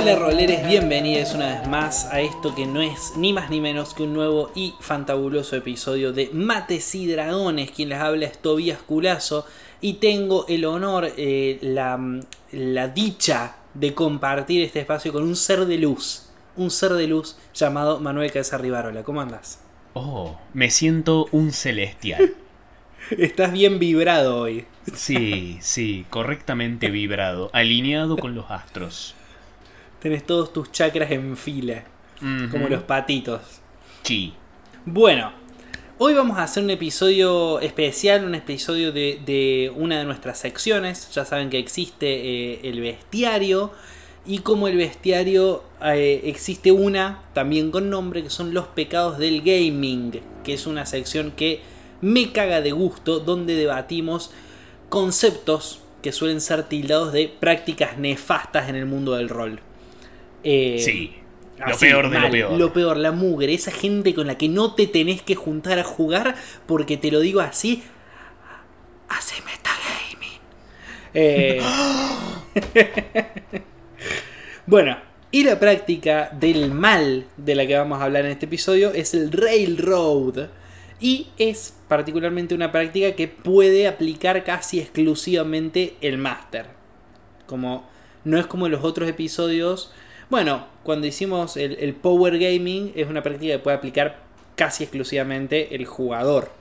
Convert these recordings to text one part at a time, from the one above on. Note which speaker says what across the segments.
Speaker 1: Hola roleres, bienvenidos una vez más a esto que no es ni más ni menos que un nuevo y fantabuloso episodio de Mates y Dragones. Quien les habla es Tobías Culazo y tengo el honor, eh, la, la dicha de compartir este espacio con un ser de luz. Un ser de luz llamado Manuel Casarribarola. ¿Cómo andas?
Speaker 2: Oh, me siento un celestial.
Speaker 1: Estás bien vibrado hoy.
Speaker 2: Sí, sí, correctamente vibrado, alineado con los astros.
Speaker 1: Tenés todos tus chakras en fila, como los patitos.
Speaker 2: Sí.
Speaker 1: Bueno, hoy vamos a hacer un episodio especial, un episodio de, una de nuestras secciones. Ya saben que existe eh, el bestiario. Y como el bestiario eh, existe una también con nombre que son los pecados del gaming, que es una sección que me caga de gusto, donde debatimos conceptos que suelen ser tildados de prácticas nefastas en el mundo del rol.
Speaker 2: Eh, sí. Lo peor de lo peor.
Speaker 1: Lo peor, la mugre, esa gente con la que no te tenés que juntar a jugar, porque te lo digo así, hace metagaming. Eh, bueno, y la práctica del mal de la que vamos a hablar en este episodio es el Railroad. Y es particularmente una práctica que puede aplicar casi exclusivamente el máster. Como no es como en los otros episodios. Bueno, cuando hicimos el, Power Gaming es una práctica que puede aplicar casi exclusivamente el jugador.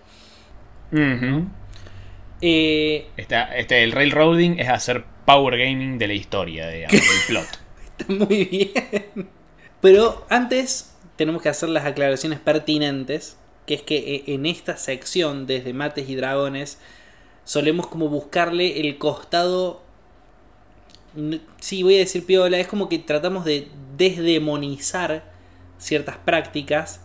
Speaker 2: Eh, este, el railroading es hacer power gaming de la historia, digamos, del plot.
Speaker 1: Está muy bien. Pero antes tenemos que hacer las aclaraciones pertinentes que es que eh, en esta sección, desde Mates y Dragones, solemos como buscarle el costado... Sí, voy a decir piola, es como que tratamos de desdemonizar ciertas prácticas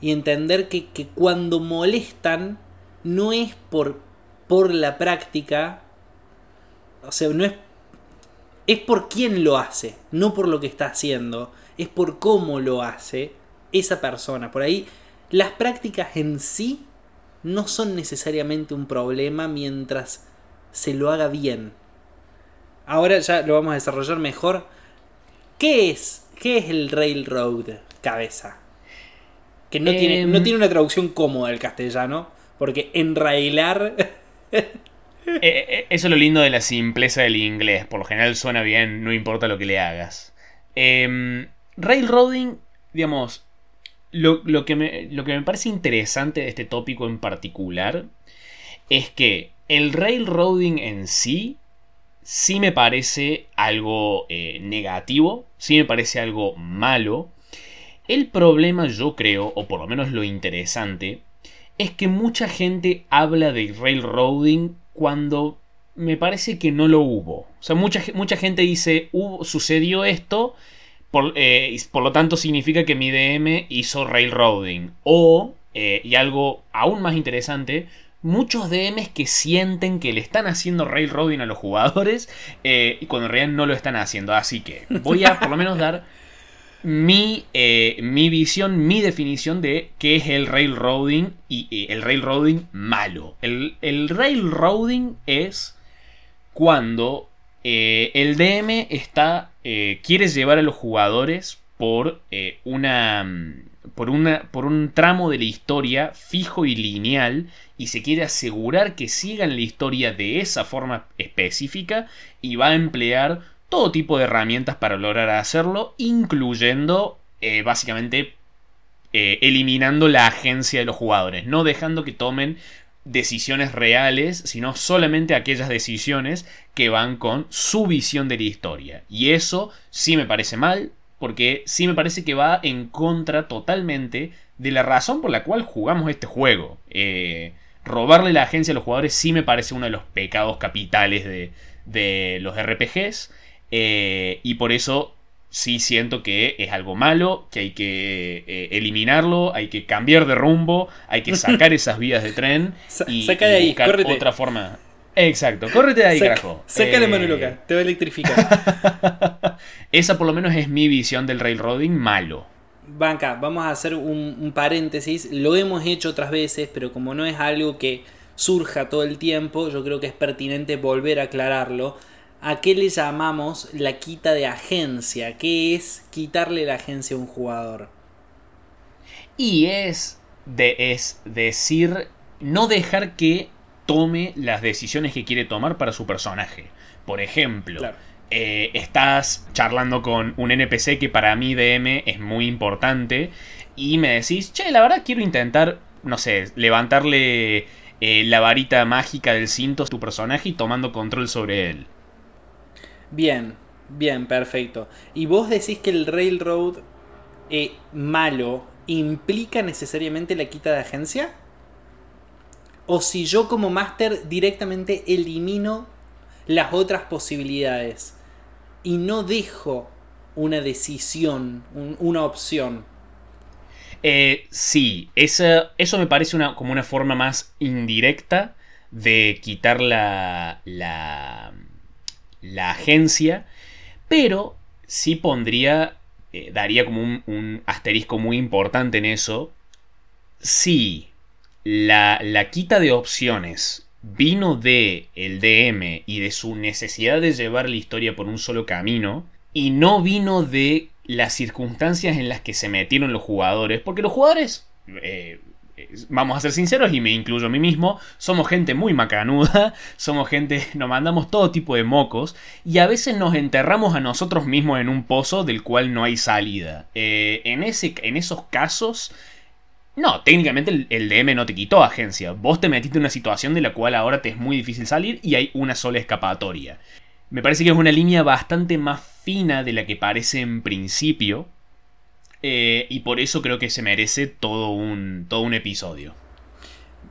Speaker 1: y entender que, cuando molestan no es por, por la práctica, o sea, no es, es por quién lo hace, no por lo que está haciendo, es por cómo lo hace esa persona. Por ahí las prácticas en sí no son necesariamente un problema mientras se lo haga bien. Ahora ya lo vamos a desarrollar mejor. ¿Qué es? ¿Qué es el railroad, cabeza? Que no, tiene, no em. tiene una traducción cómoda al castellano, porque enrailar...
Speaker 2: Eh, eh, eso es lo lindo de la simpleza del inglés. Por lo general suena bien, no importa lo que le hagas. Em, railroading, digamos, lo, que me, lo que me parece interesante de este tópico en particular es que el railroading en sí sí me parece algo eh, negativo, sí me parece algo malo. El problema yo creo, o por lo menos lo interesante, es que mucha gente habla de railroading cuando me parece que no lo hubo. O sea, mucha, mucha gente dice, sucedió esto eh, por, lo tanto, significa que mi DM hizo railroading. O, eh, y algo aún más interesante, muchos DMs que sienten que le están haciendo railroading a los jugadores eh, y cuando en realidad no lo están haciendo. Así que voy a por lo menos dar mi, mi visión, mi definición de qué es el railroading y el railroading malo. El, el railroading es cuando el DM está eh, quieres llevar a los jugadores por, eh, una, mm, por, una, por un tramo de la historia fijo y lineal y se quiere asegurar que sigan la historia de esa forma específica y va a emplear todo tipo de herramientas para lograr hacerlo, incluyendo eh, básicamente eliminando la agencia de los jugadores, no dejando que tomen decisiones reales, sino solamente aquellas decisiones que van con su visión de la historia. Y eso sí me parece mal, porque sí me parece que va en contra totalmente de la razón por la cual jugamos este juego. Eh, robarle la agencia a los jugadores sí me parece uno de los pecados capitales de, de los RPGs. Eh, y por eso sí siento que es algo malo, que hay que eh, eliminarlo, hay que cambiar de rumbo, hay que sacar esas vías de tren y,
Speaker 1: Saca de ahí, buscar
Speaker 2: otra forma. Exacto, córrete de ahí, carajo.
Speaker 1: Sácale mano loca, te va a electrificar.
Speaker 2: Esa por lo menos es mi visión del railroading malo.
Speaker 1: Banca, vamos a hacer un, un paréntesis. Lo hemos hecho otras veces, pero como no es algo que surja todo el tiempo, yo creo que es pertinente volver a aclararlo ¿a qué le llamamos la quita de agencia? ¿Qué es quitarle la agencia a un jugador?
Speaker 2: Y es, de, es decir, no dejar que tome las decisiones que quiere tomar para su personaje. Por ejemplo, eh, estás charlando con un NPC que para mí DM es muy importante y me decís, che, la verdad quiero intentar, no sé, levantarle eh, la varita mágica del cinto a tu personaje y tomando control sobre él.
Speaker 1: Bien, bien, perfecto. ¿Y vos decís que el Railroad eh, malo implica necesariamente la quita de agencia? ¿O si yo como máster directamente elimino las otras posibilidades y no dejo una decisión, una opción?
Speaker 2: Eh, sí, eso me parece como una forma más indirecta de quitar la, la, la agencia, pero sí pondría, eh, daría como un, asterisco muy importante en eso. Si la, la quita de opciones vino de el DM y de su necesidad de llevar la historia por un solo camino, y no vino de las circunstancias en las que se metieron los jugadores, porque los jugadores, eh, vamos a ser sinceros y me incluyo a mí mismo, somos gente muy macanuda, somos gente, nos mandamos todo tipo de mocos y a veces nos enterramos a nosotros mismos en un pozo del cual no hay salida. Eh, en, ese, en esos casos... No, técnicamente el, DM no te quitó agencia. Vos te metiste en una situación de la cual ahora te es muy difícil salir y hay una sola escapatoria. Me parece que es una línea bastante más fina de la que parece en principio. Eh, y por eso creo que se merece todo un, todo un episodio.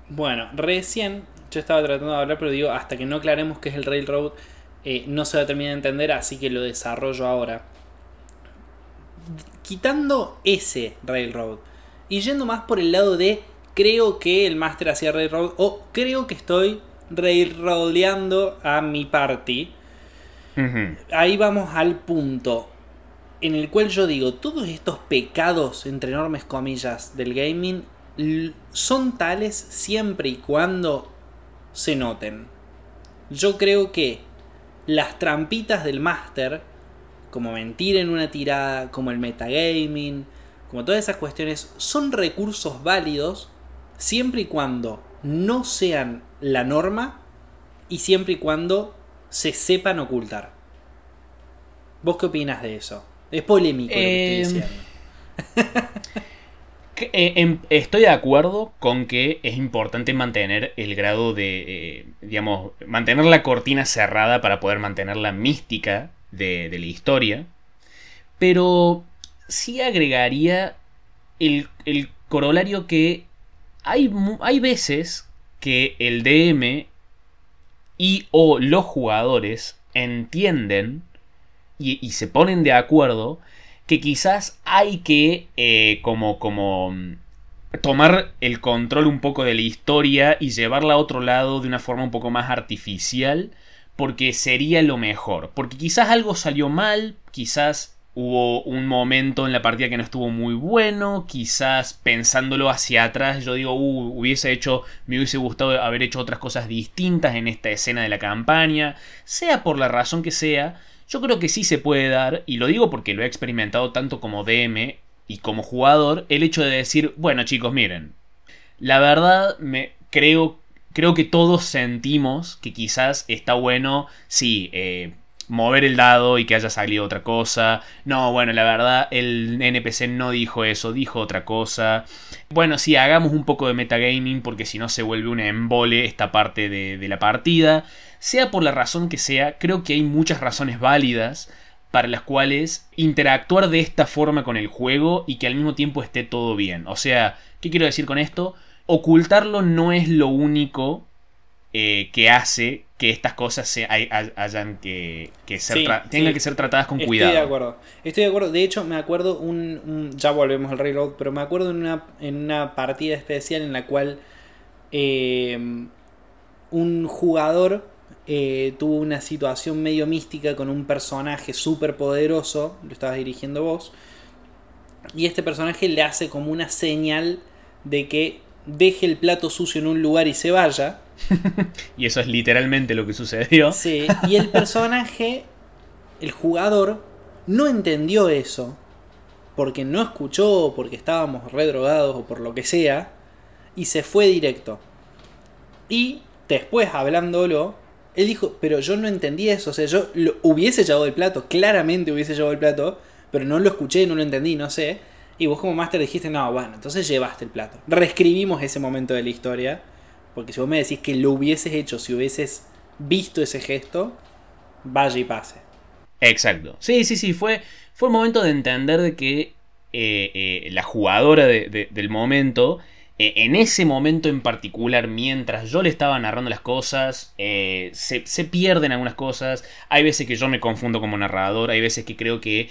Speaker 1: Bueno, recién yo estaba tratando de hablar, pero digo, hasta que no aclaremos qué es el Railroad, eh, no se va a terminar de entender, así que lo desarrollo ahora. Quitando ese Railroad y yendo más por el lado de creo que el Master hacía Railroad o creo que estoy railroadeando a mi party Ahí vamos al punto en el cual yo digo, todos estos pecados, entre enormes comillas, del gaming son tales siempre y cuando se noten. Yo creo que las trampitas del máster, como mentir en una tirada, como el metagaming, como todas esas cuestiones, son recursos válidos siempre y cuando no sean la norma y siempre y cuando se sepan ocultar. ¿Vos qué opinas de eso? Es polémico lo que estoy em, diciendo.
Speaker 2: Eh, em, estoy de acuerdo con que es importante mantener el grado de, eh, digamos, mantener la cortina cerrada para poder mantener la mística de, la historia. Pero sí agregaría el, el corolario que hay, hay veces que el DM y o los jugadores entienden y, se ponen de acuerdo que quizás hay que eh, como, como mm, tomar el control un poco de la historia y llevarla a otro lado de una forma un poco más artificial porque sería lo mejor. Porque quizás algo salió mal, quizás hubo un momento en la partida que no estuvo muy bueno, quizás pensándolo hacia atrás yo digo, uh, hubiese hecho, me hubiese gustado haber hecho otras cosas distintas en esta escena de la campaña, sea por la razón que sea, yo creo que sí se puede dar, y lo digo porque lo he experimentado tanto como DM y como jugador, el hecho de decir, bueno chicos, miren, la verdad me creo, creo que todos sentimos que quizás está bueno, sí, eh, mover el dado y que haya salido otra cosa. No, bueno, la verdad, el NPC no dijo eso, dijo otra cosa. Bueno, sí, hagamos un poco de metagaming porque si no se vuelve un embole esta parte de, la partida. Sea por la razón que sea, creo que hay muchas razones válidas para las cuales interactuar de esta forma con el juego y que al mismo tiempo esté todo bien. O sea, ¿qué quiero decir con esto? Ocultarlo no es lo único eh, que hace que estas cosas se, hayan que, ser tengan que ser tratadas con cuidado.
Speaker 1: Estoy de acuerdo. Estoy de acuerdo. De hecho, me acuerdo un, ya volvemos al Railroad, pero me acuerdo en una, en una partida especial en la cual eh, un jugador eh, tuvo una situación medio mística con un personaje súper poderoso, lo estabas dirigiendo vos, y este personaje le hace como una señal de que deje el plato sucio en un lugar y se vaya.
Speaker 2: y eso es literalmente lo que sucedió.
Speaker 1: Sí, y el personaje, el jugador, no entendió eso. Porque no escuchó, porque estábamos redrogados o por lo que sea. Y se fue directo. Y después, hablándolo, él dijo, pero yo no entendí eso. O sea, yo lo, hubiese llevado el plato, claramente hubiese llevado el plato, pero no lo escuché, no lo entendí, no sé. Y vos como máster dijiste, no, bueno, entonces llevaste el plato. Reescribimos ese momento de la historia. Porque si vos me decís que lo hubieses hecho, si hubieses visto ese gesto, vaya y pase.
Speaker 2: Exacto. Sí, sí, sí. Fue, fue un momento de entender de que eh, eh, la jugadora del momento, eh, en ese momento en particular, mientras yo le estaba narrando las cosas, se, se pierden algunas cosas. Hay veces que yo me confundo como narrador, hay veces que creo que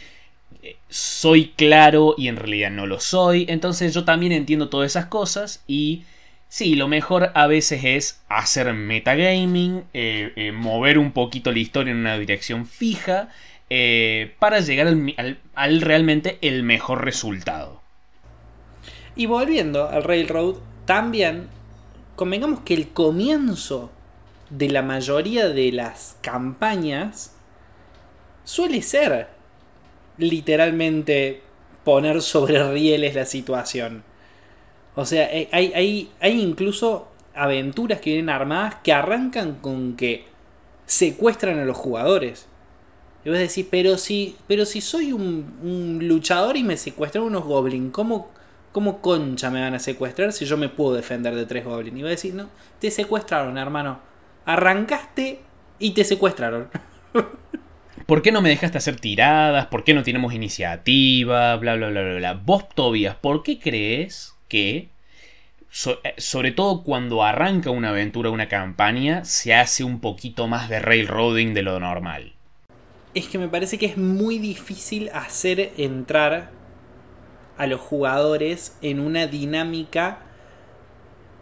Speaker 2: soy claro y en realidad no lo soy. Entonces yo también entiendo todas esas cosas y sí, lo mejor a veces es hacer metagaming, eh, eh, mover un poquito la historia en una dirección fija eh, para llegar al, realmente el mejor resultado.
Speaker 1: Y volviendo al Railroad, también convengamos que el comienzo de la mayoría de las campañas suele ser literalmente poner sobre rieles la situación. O sea, eh, hay, hay, hay incluso aventuras que vienen armadas que arrancan con que secuestran a los jugadores. Y vos decís, pero si, pero si soy un, luchador y me secuestran unos goblins, ¿cómo, ¿cómo concha me van a secuestrar si yo me puedo defender de tres goblins? Y vos decís, no, te secuestraron, hermano. Arrancaste y te secuestraron.
Speaker 2: ¿Por qué no me dejaste hacer tiradas? ¿Por qué no tenemos iniciativa? Bla, bla, bla, bla, bla. Vos, Tobias, ¿por qué crees que, eh, sobre todo cuando arranca una aventura, una campaña, se hace un poquito más de railroading de lo normal?
Speaker 1: Es que me parece que es muy difícil hacer entrar a los jugadores en una dinámica.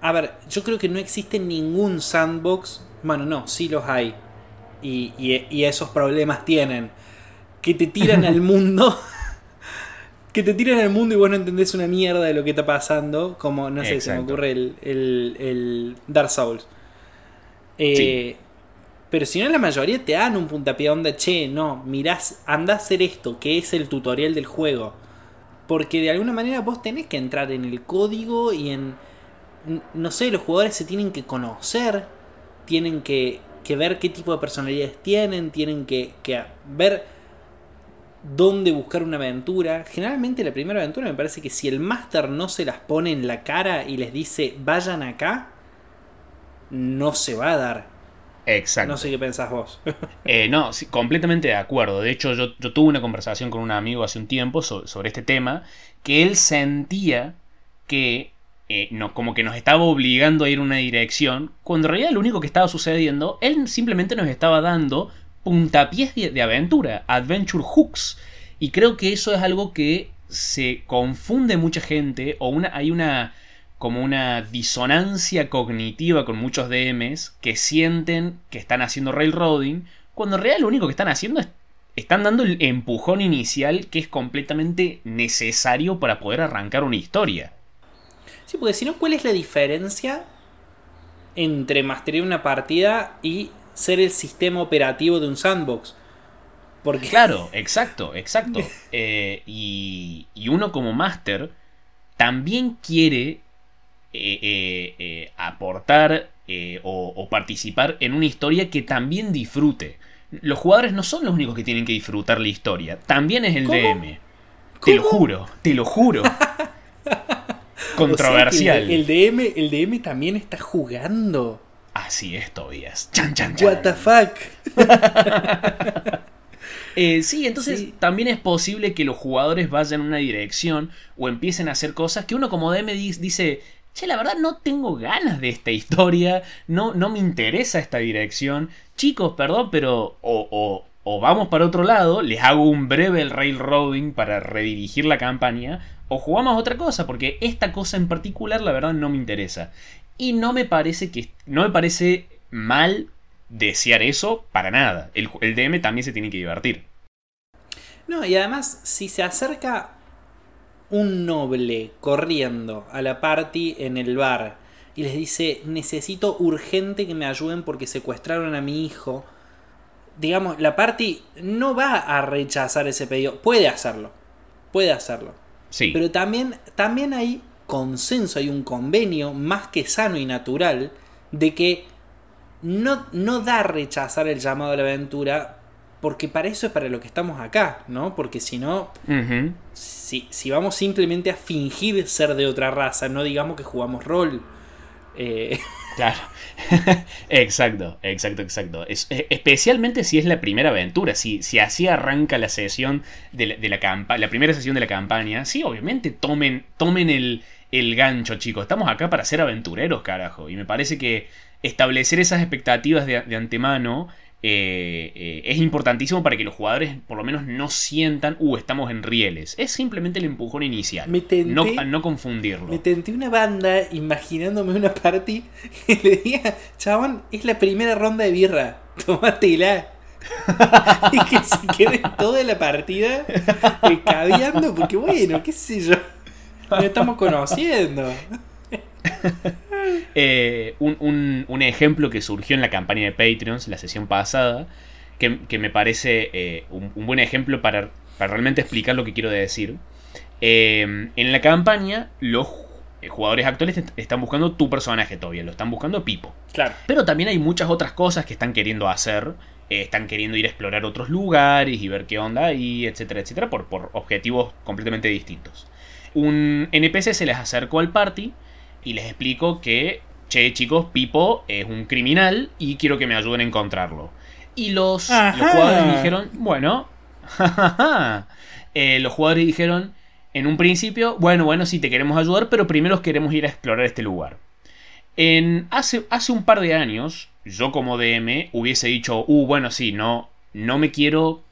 Speaker 1: A ver, yo creo que no existe ningún sandbox. Bueno, no, sí los hay y, esos problemas tienen. Que te tiran al mundo. que te tiran al mundo y vos no entendés una mierda de lo que está pasando. Como, no sé, se me ocurre el, el, Dark Souls. Eh, pero si no, la mayoría te dan un puntapié onda, che, no, mirás, anda a hacer esto, que es el tutorial del juego. Porque de alguna manera vos tenés que entrar en el código y en. No sé, los jugadores se tienen que conocer, tienen que, que ver qué tipo de personalidades tienen, tienen que, ver dónde buscar una aventura. Generalmente la primera aventura me parece que si el máster no se las pone en la cara y les dice vayan acá, no se va a dar.
Speaker 2: Exacto.
Speaker 1: No sé qué pensás vos.
Speaker 2: Eh, no, completamente de acuerdo. De hecho, yo, tuve una conversación con un amigo hace un tiempo sobre este tema, que él sentía que eh, como que nos estaba obligando a ir una dirección, cuando en realidad lo único que estaba sucediendo, él simplemente nos estaba dando puntapiés de, aventura, adventure hooks. Y creo que eso es algo que se confunde mucha gente, o una, hay una como una disonancia cognitiva con muchos DMs que sienten que están haciendo railroading, cuando en realidad lo único que están haciendo es están dando el empujón inicial que es completamente necesario para poder arrancar una historia.
Speaker 1: Sí, porque si no, ¿cuál es la diferencia entre masterar una partida y ser el sistema operativo de un sandbox?
Speaker 2: Porque... Claro, exacto, exacto. Eh, y, uno como máster también quiere eh, eh, aportar o, participar en una historia que también disfrute. Los jugadores no son los únicos que tienen que disfrutar la historia, también es el DM. Te lo juro, te lo juro. Controversial.
Speaker 1: el, DM, el DM también está jugando.
Speaker 2: Así es, Tobias.
Speaker 1: Chan, chan, chan. What the fuck.
Speaker 2: Eh, sí, entonces también es posible que los jugadores vayan en una dirección o empiecen a hacer cosas que uno como DM dice, che, la verdad no tengo ganas de esta historia, no, no me interesa esta dirección. Chicos, perdón, pero o, o, o vamos para otro lado, les hago un breve railroading para redirigir la campaña, o jugamos otra cosa, porque esta cosa en particular la verdad no me interesa. Y no me parece que no me parece mal desear eso para nada. El, el DM también se tiene que divertir.
Speaker 1: No, y además, si se acerca un noble corriendo a la party en el bar y les dice necesito urgente que me ayuden porque secuestraron a mi hijo, digamos, la party no va a rechazar ese pedido, puede hacerlo, puede hacerlo.
Speaker 2: Sí.
Speaker 1: Pero también, también hay consenso, hay un convenio más que sano y natural de que no, no da a rechazar el llamado a la aventura porque para eso es para lo que estamos acá, ¿no? Porque si no, si, si vamos simplemente a fingir ser de otra raza, no digamos que jugamos rol. eh,
Speaker 2: Claro. exacto, exacto, exacto. E- especialmente si es la primera aventura. Si, si así arranca la sesión de la, de la la primera sesión de la campaña. Sí, obviamente tomen, tomen el, el gancho, chicos. Estamos acá para ser aventureros, carajo. Y me parece que establecer esas expectativas de, de antemano. Eh, eh, es importantísimo para que los jugadores por lo menos no sientan, uh, estamos en rieles. Es simplemente el empujón inicial.
Speaker 1: Me tenté-
Speaker 2: no, no confundirlo.
Speaker 1: me tenté una banda imaginándome una party y le diga, chabón, es la primera ronda de birra, tomátela. y que se quede toda la partida eh, caviando, porque bueno, qué sé yo, nos estamos conociendo.
Speaker 2: Eh, un, un- un ejemplo que surgió en la campaña de Patreons, la sesión pasada, que, que me parece eh, un, un buen ejemplo para, para realmente explicar lo que quiero decir. Eh, en la campaña, los jugadores actuales est- están buscando tu personaje todavía, lo están buscando Pipo.
Speaker 1: Claro.
Speaker 2: Pero también hay muchas otras cosas que están queriendo hacer. están queriendo ir a explorar otros lugares y ver qué onda y etcétera, etcétera, por, por objetivos completamente distintos. Un NPC se les acercó al party y les explicó que, che chicos, Pipo es un criminal y quiero que me ayuden a encontrarlo. Y los, los jugadores dijeron, bueno. Eh, los jugadores dijeron, en un principio, bueno, bueno, sí te queremos ayudar, pero primero queremos ir a explorar este lugar. En, hace, hace un par de años, yo como DM hubiese dicho, uh, bueno, sí, no, no me quiero,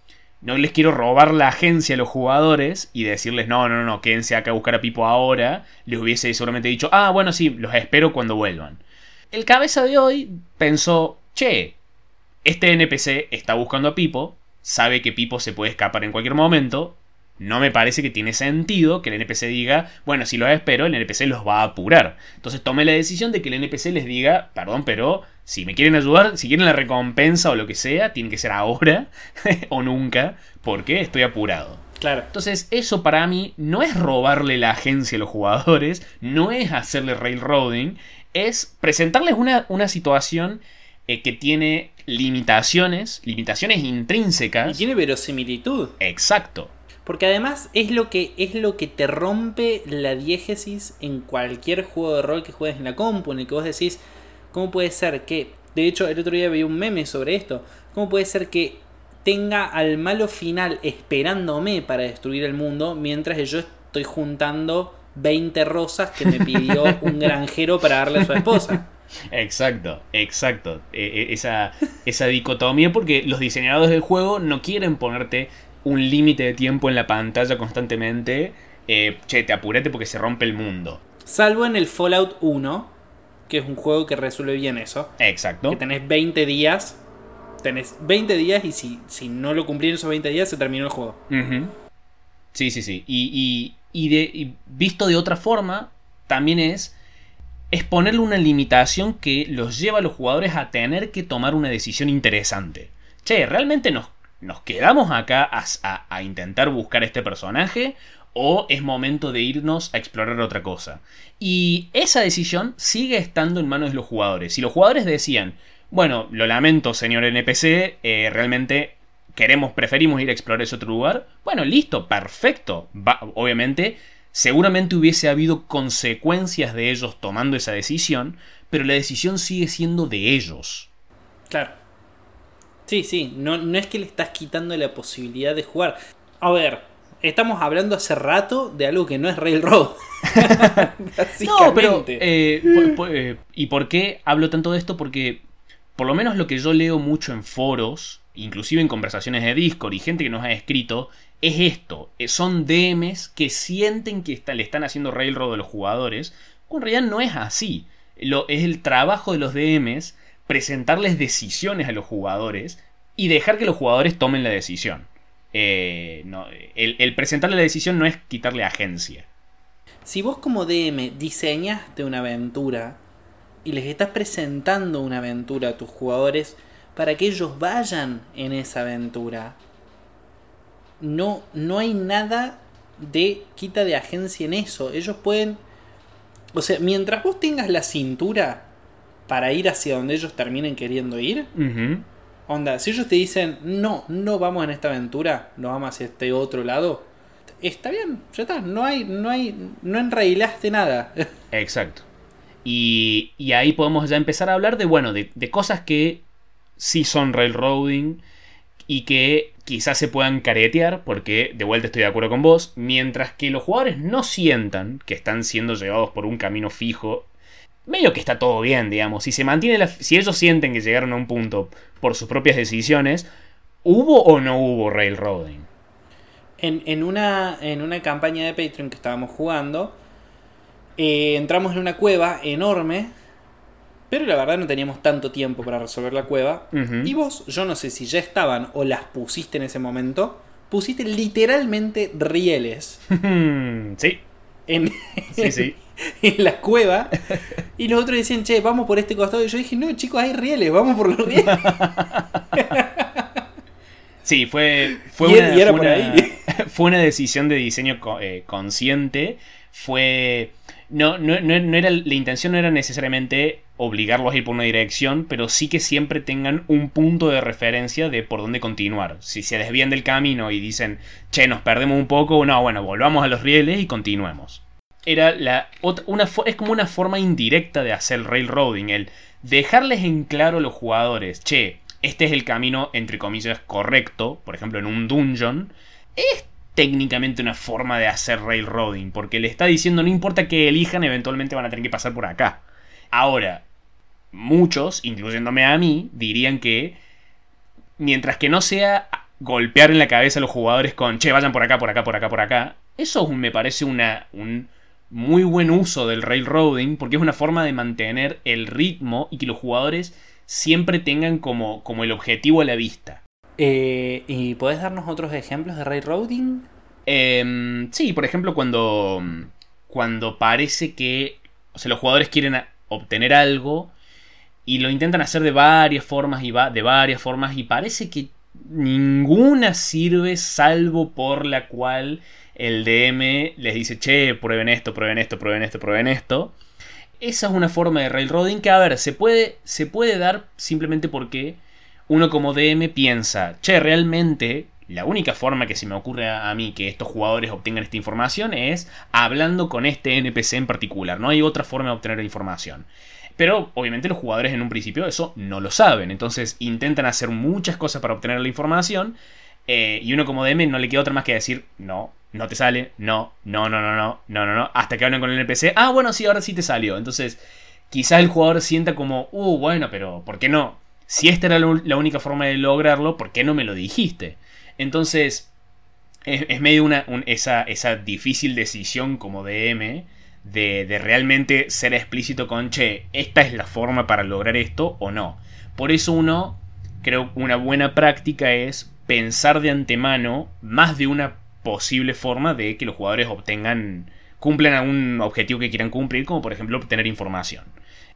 Speaker 2: no les quiero robar la agencia a los jugadores y decirles, no, no, no, quédense acá a buscar a Pipo ahora. Les hubiese solamente dicho, ah, bueno, sí, los espero cuando vuelvan. El cabeza de hoy pensó, che, este NPC está buscando a Pipo, sabe que Pipo se puede escapar en cualquier momento. No me parece que tiene sentido que el NPC diga, bueno, si los espero, el NPC los va a apurar. Entonces tomé la decisión de que el NPC les diga, perdón, pero si me quieren ayudar, si quieren la recompensa o lo que sea, tiene que ser ahora o nunca, porque estoy apurado.
Speaker 1: Claro.
Speaker 2: Entonces, eso para mí no es robarle la agencia a los jugadores, no es hacerle railroading, es presentarles una, una situación eh, que tiene limitaciones, limitaciones
Speaker 1: Y
Speaker 2: intrínsecas.
Speaker 1: tiene verosimilitud.
Speaker 2: Exacto.
Speaker 1: Porque además es lo que es lo que te rompe la diégesis en cualquier juego de rol que juegues en la compu, en el que vos decís, ¿cómo puede ser que, de hecho el otro día vi un meme sobre esto, ¿cómo puede ser que tenga al malo final esperándome para destruir el mundo mientras yo estoy juntando 20 rosas que me pidió un granjero para darle a su esposa?
Speaker 2: Exacto, exacto. Eh, eh, esa, esa dicotomía porque los diseñadores del juego no quieren ponerte un límite de tiempo en la pantalla constantemente. eh, che, te apurete porque se rompe el mundo.
Speaker 1: Salvo en el Fallout 1, que es un juego que resuelve bien eso.
Speaker 2: Exacto.
Speaker 1: Que tenés 20 días. Tenés 20 días y si, si no lo cumplieron esos 20 días se terminó el juego.
Speaker 2: Sí, sí, sí. Y, y- y de, y visto de otra forma, también es, es ponerle una limitación que los lleva a los jugadores a tener que tomar una decisión interesante. Che, ¿realmente nos, nos quedamos acá a, intentar buscar este personaje? ¿O es momento de irnos a explorar otra cosa? Y esa decisión sigue estando en manos de los jugadores. Si los jugadores decían, bueno, lo lamento, señor NPC, eh, realmente queremos, preferimos ir a explorar ese otro lugar, bueno, listo, perfecto. Va- obviamente, seguramente hubiese habido consecuencias de ellos tomando esa decisión, pero la decisión sigue siendo de ellos.
Speaker 1: Claro. Sí, sí, no, no es que le estás quitando la posibilidad de jugar. A ver, estamos hablando hace rato de algo que no es Railroad.
Speaker 2: No, pero. Eh, po- eh, ¿Y por qué hablo tanto de esto? Porque, por lo menos lo que yo leo mucho en foros, inclusive en conversaciones de Discord y gente que nos ha escrito, es esto. eh, Son DMs que sienten que está- le están haciendo railroad a los jugadores, cuando en realidad no es así. Lo, es el trabajo de los DMs presentarles decisiones a los jugadores y dejar que los jugadores tomen la decisión. Eh, no, el, presentarle la decisión no es quitarle agencia.
Speaker 1: Si vos como DM diseñaste una aventura y les estás presentando una aventura a tus jugadores para que ellos vayan en esa aventura, no, no hay nada de quita de agencia en eso. Ellos pueden... O sea, mientras vos tengas la cintura para ir hacia donde ellos terminen queriendo ir,
Speaker 2: Ujú.
Speaker 1: Onda, si ellos te dicen, no, no vamos en esta aventura, no vamos hacia este otro lado, está bien, ya está, no hay, no hay, no enrailaste nada.
Speaker 2: Exacto. Y, y ahí podemos ya empezar a hablar de, bueno, de, de cosas que sí son railroading y que quizás se puedan caretear, porque de vuelta estoy de acuerdo con vos, mientras que los jugadores no sientan que están siendo llevados por un camino fijo, medio que está todo bien, digamos. Si se mantiene la, si ellos sienten que llegaron a un punto por sus propias decisiones, ¿hubo o no hubo railroading?
Speaker 1: En, en una, en una campaña de Patreon que estábamos jugando, eh, entramos en una cueva enorme, pero la verdad no teníamos tanto tiempo para resolver la cueva. Y vos, yo no sé si ya estaban o las pusiste en ese momento, pusiste literalmente rieles
Speaker 2: sí,
Speaker 1: en,
Speaker 2: sí, sí.
Speaker 1: en la cueva. Y los otros decían, che, vamos por este costado. Y yo dije, no, chicos, hay rieles, vamos por los rieles.
Speaker 2: Sí, fue, fue,
Speaker 1: Y
Speaker 2: una, fue una-
Speaker 1: ahí.
Speaker 2: fue una decisión de diseño eh, consciente. Fue. No, no, no, no era, la intención no era necesariamente obligarlos a ir por una dirección, pero sí que siempre tengan un punto de referencia de por dónde continuar. Si se desvían del camino y dicen, che, nos perdemos un poco, no, bueno, volvamos a los rieles y continuemos. Era la una es como una forma indirecta de hacer railroading, el dejarles en claro a los jugadores, che, este es el camino entre comillas correcto, por ejemplo en un dungeon, es técnicamente una forma de hacer railroading, porque le está diciendo no importa que elijan, eventualmente van a tener que pasar por acá. Ahora, muchos, incluyéndome a mí, dirían que mientras que no sea golpear en la cabeza a los jugadores con, che, vayan por acá, por acá, por acá, por acá, eso me parece una, un muy buen uso del railroading, porque es una forma de mantener el ritmo y que los jugadores siempre tengan como, como el objetivo a la vista.
Speaker 1: Eh, ¿Y podés darnos otros ejemplos de railroading?
Speaker 2: Em, sí, por ejemplo, cuando, cuando parece que o sea, los jugadores quieren obtener algo y lo intentan hacer de varias formas y va de varias formas y parece que ninguna sirve salvo por la cual el DM les dice, che, prueben esto, prueben esto, prueben esto, prueben esto. Esa es una forma de railroading que, a ver, se puede, se puede dar simplemente porque uno como DM piensa, che, realmente la única forma que se me ocurre a, mí que estos jugadores obtengan esta información es hablando con este NPC en particular. No hay otra forma de obtener la información. Pero obviamente los jugadores en un principio eso no lo saben. Entonces intentan hacer muchas cosas para obtener la información. eh, y uno como DM no le queda otra más que decir, no, no te sale, no, no, no, no, no, no, no, no. Hasta que hablan con el NPC, ah, bueno, sí, ahora sí te salió. Entonces quizás el jugador sienta como, uh, bueno, pero ¿por qué no? Si esta era la única forma de lograrlo, ¿por qué no me lo dijiste? Entonces, es, medio una, un- esa, esa difícil decisión como DM de, de realmente ser explícito con, che, esta es la forma para lograr esto o no. Por eso uno, creo, una buena práctica es pensar de antemano más de una posible forma de que los jugadores obtengan, cumplan algún objetivo que quieran cumplir, como por ejemplo obtener información.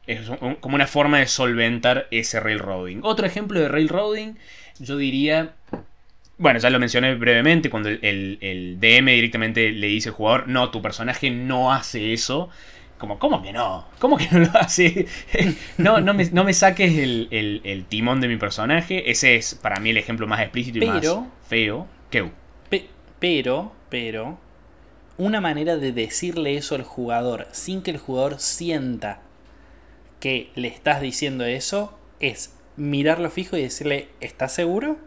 Speaker 2: Es un- como una forma de solventar ese railroading. Otro ejemplo de railroading, yo diría bueno, ya lo mencioné brevemente, cuando el, el- el DM directamente le dice al jugador, no, tu personaje no hace eso. Como, ¿cómo que no? ¿Cómo que no lo hace? no, no me, no me saques el, el- el timón de mi personaje. Ese es para mí el ejemplo más explícito y
Speaker 1: Pero-
Speaker 2: más feo. ¿Qué?
Speaker 1: Pe- pero, pero, una manera de decirle eso al jugador sin que el jugador sienta que le estás diciendo eso es mirarlo fijo y decirle, ¿estás seguro?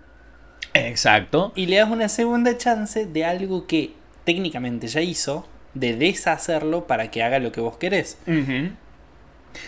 Speaker 2: Exacto.
Speaker 1: Y le das una segunda chance de algo que técnicamente ya hizo, de deshacerlo para que haga lo que vos querés.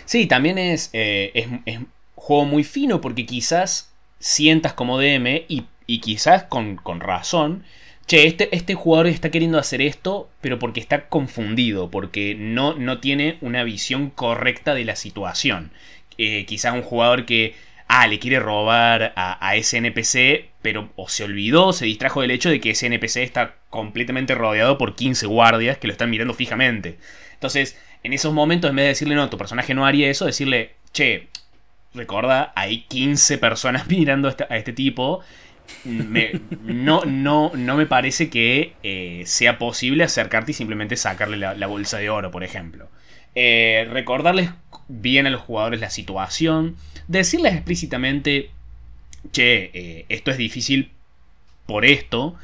Speaker 2: Sí, también es, eh, es, es juego muy fino porque quizás sientas como DM y, y quizás con, con razón, che, este, este jugador está queriendo hacer esto, pero porque está confundido, porque no, no tiene una visión correcta de la situación. Eh, quizás un jugador que, ah, le quiere robar a, a ese NPC, pero o se olvidó, se distrajo del hecho de que ese NPC está completamente rodeado por 15 guardias que lo están mirando fijamente. Entonces, en esos momentos, en vez de decirle, no, tu personaje no haría eso, decirle, che, recuerda, hay 15 personas mirando a este, este no, no, no me parece que eh, sea posible acercarte y simplemente sacarle la, bolsa de oro, por ejemplo. Eh, recordarles bien a los jugadores la situación, decirles explícitamente, che, eh, esto es difícil por esto,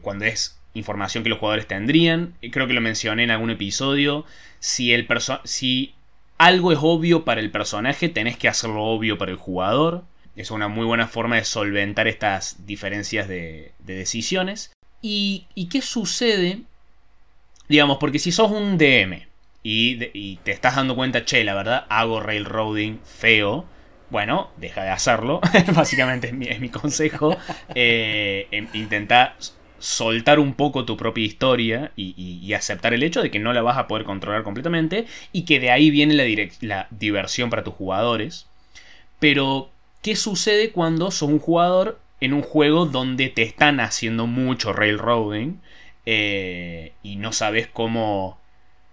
Speaker 2: cuando es información que los jugadores tendrían, creo que lo mencioné en algún episodio, si, el si algo es obvio para el personaje, tenés que hacerlo obvio para el jugador. Es una muy buena forma de solventar estas diferencias de, decisiones. ¿Y, qué sucede? Digamos, porque si sos un DM y, te estás dando cuenta, che, la verdad, hago railroading feo. Bueno, deja de hacerlo. Básicamente es mi, consejo. Eh, intenta soltar un poco tu propia historia y, aceptar el hecho de que no la vas a poder controlar completamente y que de ahí viene la, la diversión para tus jugadores. Pero, ¿qué sucede cuando sos un jugador en un juego donde te están haciendo mucho railroading eh, y no sabes cómo...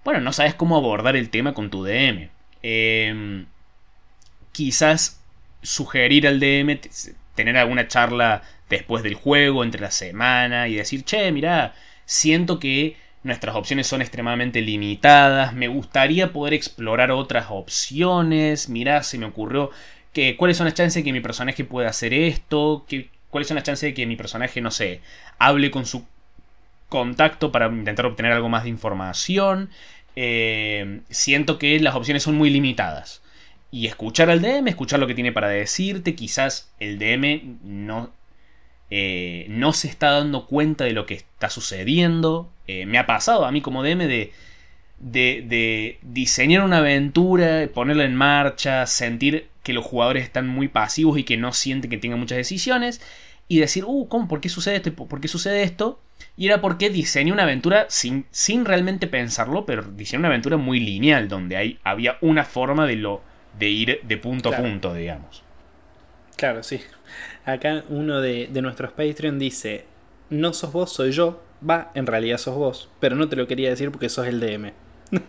Speaker 2: Bueno, no sabes cómo abordar el tema con tu DM. Em, quizás sugerir al DM tener alguna charla después del juego, entre la semana, y decir, che, mira, siento que nuestras opciones son extremadamente limitadas, me gustaría poder explorar otras opciones, mira, se me ocurrió cuáles son las chances de que mi personaje pueda hacer esto, que, cuáles son las chances de que mi personaje, no sé, hable con su contacto para intentar obtener algo más de información. Eh, siento que las opciones son muy limitadas. Y escuchar al DM, escuchar lo que tiene para decirte, quizás el DM no eh, no se está dando cuenta de lo que está sucediendo. Eh, me ha pasado a mí como DM de, de, diseñar una aventura, ponerla en marcha, sentir que los jugadores están muy pasivos y que no sienten que tengan muchas decisiones. Y decir, uh, ¿cómo? ¿Por qué sucede esto? ¿Por qué sucede esto? Y era porque diseñé una aventura sin, sin realmente pensarlo, pero diseñé una aventura muy lineal, donde hay, había una forma de, lo, de ir de punto a punto, digamos.
Speaker 1: Claro, sí. Acá uno de, nuestros Patreon dice, no sos vos, soy yo. Va, en realidad sos vos, pero no te lo quería decir porque sos el DM.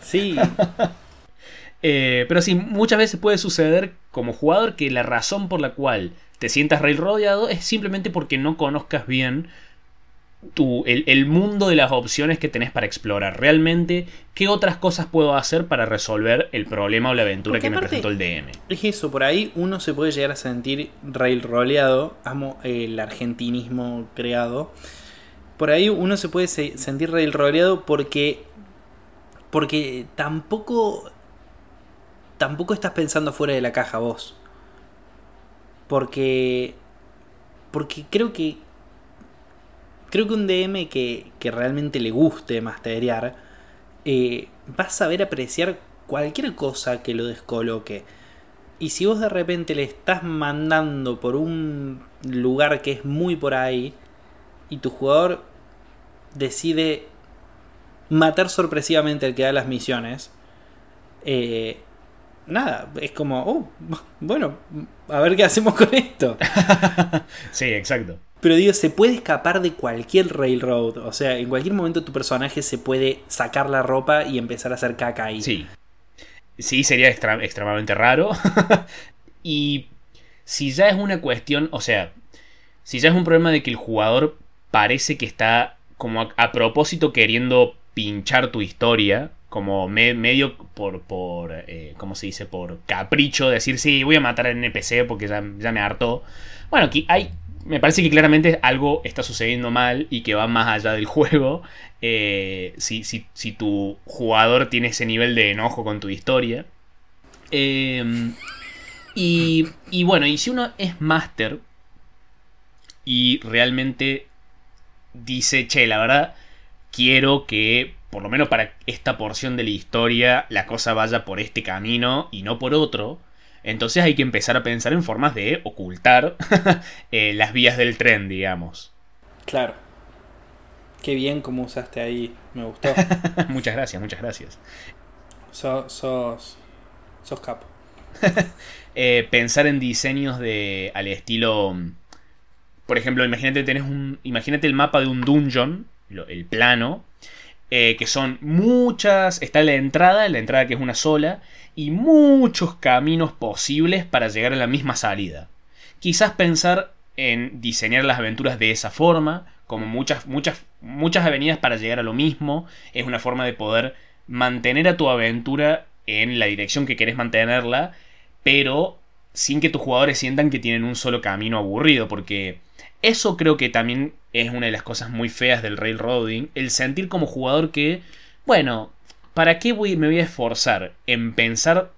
Speaker 2: sí. Eh, pero sí, muchas veces puede suceder como jugador que la razón por la cual te sientas rodeado es simplemente porque no conozcas bien el, mundo de las opciones que tenés para explorar. Realmente, ¿qué otras cosas puedo hacer para resolver el problema o la aventura que me presentó el DM?
Speaker 1: Es eso, por ahí uno se puede llegar a sentir railroleado. Amo el argentinismo creado. Por ahí uno se puede sentir railroleado porque. Porque tampoco. Tampoco estás pensando fuera de la caja vos. Porque. Porque creo que Creo que un DM que, realmente le guste masterear eh, a saber apreciar cualquier cosa que lo descoloque. Y si vos de repente le estás mandando por un lugar que es muy por ahí y tu jugador decide matar sorpresivamente al que da las misiones, eh, nada, es como, oh, bueno, a ver qué hacemos con esto.
Speaker 2: sí, exacto.
Speaker 1: Pero digo, se puede escapar de cualquier railroad. O sea, en cualquier momento tu personaje se puede sacar la ropa y empezar a hacer caca ahí.
Speaker 2: Sí. Sí, sería extremadamente raro. y si ya es una cuestión, o sea, si ya es un problema de que el jugador parece que está como a, propósito queriendo pinchar tu historia, como medio por, por eh, ¿cómo se dice? Por capricho, decir, sí, voy a matar al NPC porque ya, me hartó. Bueno, aquí hay me parece que claramente algo está sucediendo mal y que va más allá del juego. Eh, si, si, tu jugador tiene ese nivel de enojo con tu historia. Em, y, y bueno, y si uno es máster y realmente dice, che, la verdad, quiero que por lo menos para esta porción de la historia la cosa vaya por este camino y no por otro entonces hay que empezar a pensar en formas de ocultar eh, las vías del tren, digamos.
Speaker 1: Claro. Qué bien como usaste ahí, me gustó.
Speaker 2: muchas gracias, muchas gracias.
Speaker 1: sos, sos capo.
Speaker 2: Eh, pensar en diseños de al estilo por ejemplo, imagínate, tenés un, imagínate el mapa de un dungeon, el plano, eh, que son muchas, está la entrada, la entrada que es una sola, y muchos caminos posibles para llegar a la misma salida. Quizás pensar en diseñar las aventuras de esa forma, como muchas, muchas, muchas avenidas para llegar a lo mismo, es una forma de poder mantener a tu aventura en la dirección que querés mantenerla, pero sin que tus jugadores sientan que tienen un solo camino aburrido, porque eso creo que también es una de las cosas muy feas del railroading, el sentir como jugador que, bueno, ¿para qué voy, me voy a esforzar en pensar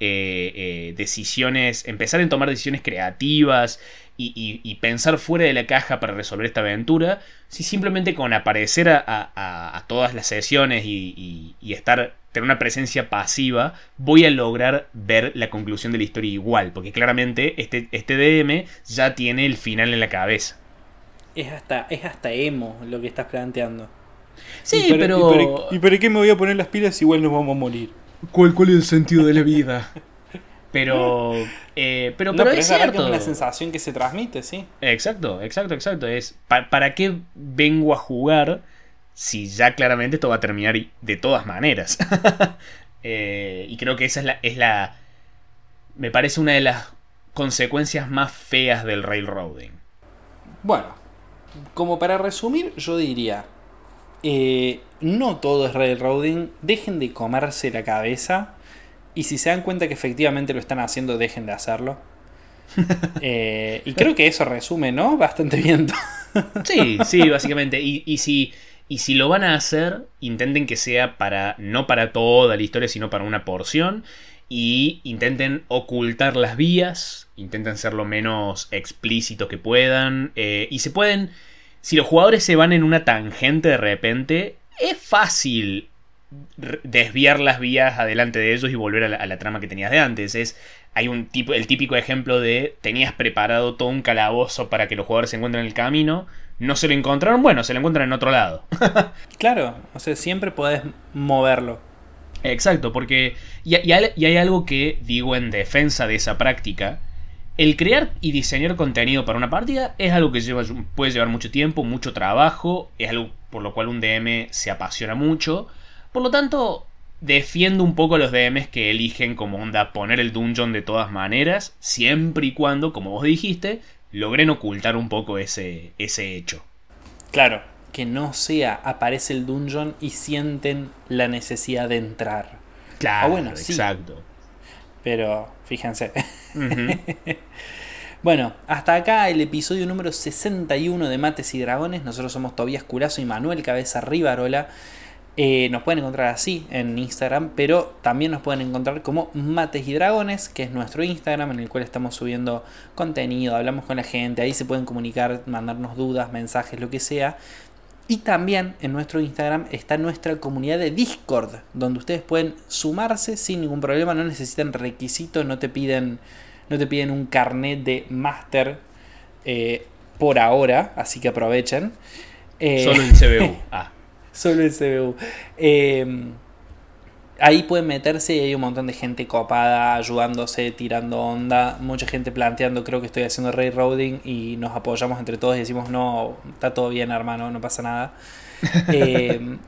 Speaker 2: eh, eh, decisiones, empezar en tomar decisiones creativas y, pensar fuera de la caja para resolver esta aventura, si simplemente con aparecer a, todas las sesiones y, estar tener una presencia pasiva, voy a lograr ver la conclusión de la historia igual, porque claramente este, este DM ya tiene el final en la cabeza.
Speaker 1: Es hasta, es hasta emo lo que estás planteando.
Speaker 2: Sí, pero...
Speaker 1: ¿y para, qué me voy a poner las pilas igual nos vamos a morir?
Speaker 2: ¿Cuál, cuál es el sentido de la vida? Pero, eh, pero, pero, es, cierto.
Speaker 1: es una sensación que se transmite, sí.
Speaker 2: Exacto, exacto, exacto. Es ¿para qué vengo a jugar si ya claramente esto va a terminar de todas maneras? Eh, y creo que esa es la, es la. Me parece una de las consecuencias más feas del railroading.
Speaker 1: Bueno, como para resumir, yo diría: eh, no todo es railroading, dejen de comerse la cabeza y si se dan cuenta que efectivamente lo están haciendo, dejen de hacerlo. Eh, y creo que eso resume, ¿no? Bastante bien.
Speaker 2: sí, sí, básicamente. Y, si, y si lo van a hacer, intenten que sea para no para toda la historia, sino para una porción. Y intenten ocultar las vías, intenten ser lo menos explícitos que puedan. Eh, y se pueden, si los jugadores se van en una tangente de repente, es fácil desviar las vías adelante de ellos y volver a la, trama que tenías de antes. Es, hay un tipo, el típico ejemplo de tenías preparado todo un calabozo para que los jugadores se encuentren en el camino, no se lo encontraron, bueno, se lo encuentran en otro lado.
Speaker 1: claro, o sea, siempre podés moverlo.
Speaker 2: Exacto, porque y, hay algo que digo en defensa de esa práctica. El crear y diseñar contenido para una partida es algo que lleva, puede llevar mucho tiempo, mucho trabajo, es algo por lo cual un DM se apasiona mucho. Por lo tanto, defiendo un poco a los DMs que eligen como onda poner el dungeon de todas maneras, siempre y cuando, como vos dijiste, logren ocultar un poco ese hecho.
Speaker 1: Claro, que no sea aparece el dungeon y sienten la necesidad de entrar.
Speaker 2: Claro, ah, bueno, exacto.
Speaker 1: Pero fíjense. bueno, hasta acá el episodio número 61 de Mates y Dragones. Nosotros somos Tobías Curazo y Manuel Cabeza Rivarola. Eh, nos pueden encontrar así en Instagram, pero también nos pueden encontrar como Mates y Dragones, que es nuestro Instagram en el cual estamos subiendo contenido, hablamos con la gente, ahí se pueden comunicar, mandarnos dudas, mensajes, lo que sea. Y también en nuestro Instagram está nuestra comunidad de Discord, donde ustedes pueden sumarse sin ningún problema, no necesitan requisitos, no te piden, no te piden un carnet de máster eh, por ahora, así que aprovechen.
Speaker 2: Eh, Solo en CBU. Ah.
Speaker 1: Solo el CBU. Em, ahí pueden meterse y hay un montón de gente copada, ayudándose, tirando onda. Mucha gente planteando, creo que estoy haciendo railroading y nos apoyamos entre todos y decimos, no, está todo bien, hermano, no pasa nada. Em,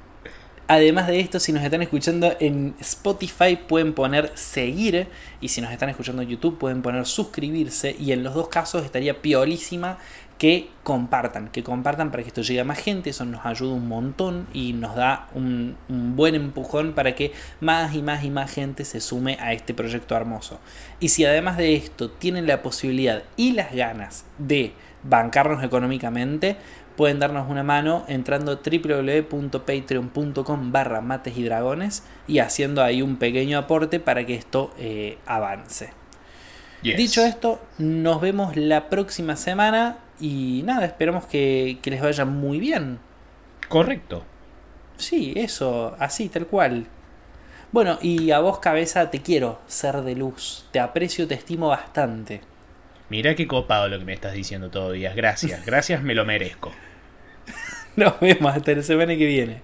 Speaker 1: además de esto, si nos están escuchando en Spotify pueden poner seguir y si nos están escuchando en YouTube pueden poner suscribirse y en los dos casos estaría piolísima que compartan, que compartan para que esto llegue a más gente, eso nos ayuda un montón y nos da un, buen empujón para que más y más y más gente se sume a este proyecto hermoso. Y si además de esto tienen la posibilidad y las ganas de bancarnos económicamente, pueden darnos una mano entrando a www.patreon.com barra mates y dragones y haciendo ahí un pequeño aporte para que esto eh, avance. Dicho esto, nos vemos la próxima semana y nada, esperamos que, les vaya muy bien.
Speaker 2: Correcto.
Speaker 1: Sí, eso, así, tal cual. Bueno, y a vos cabeza te quiero, ser de luz. Te aprecio, te estimo bastante.
Speaker 2: Mira qué copado lo que me estás diciendo todos días. Gracias, gracias, me lo merezco.
Speaker 1: Nos vemos hasta la semana que viene.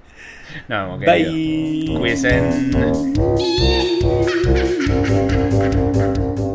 Speaker 2: No, Bye. Cuídense.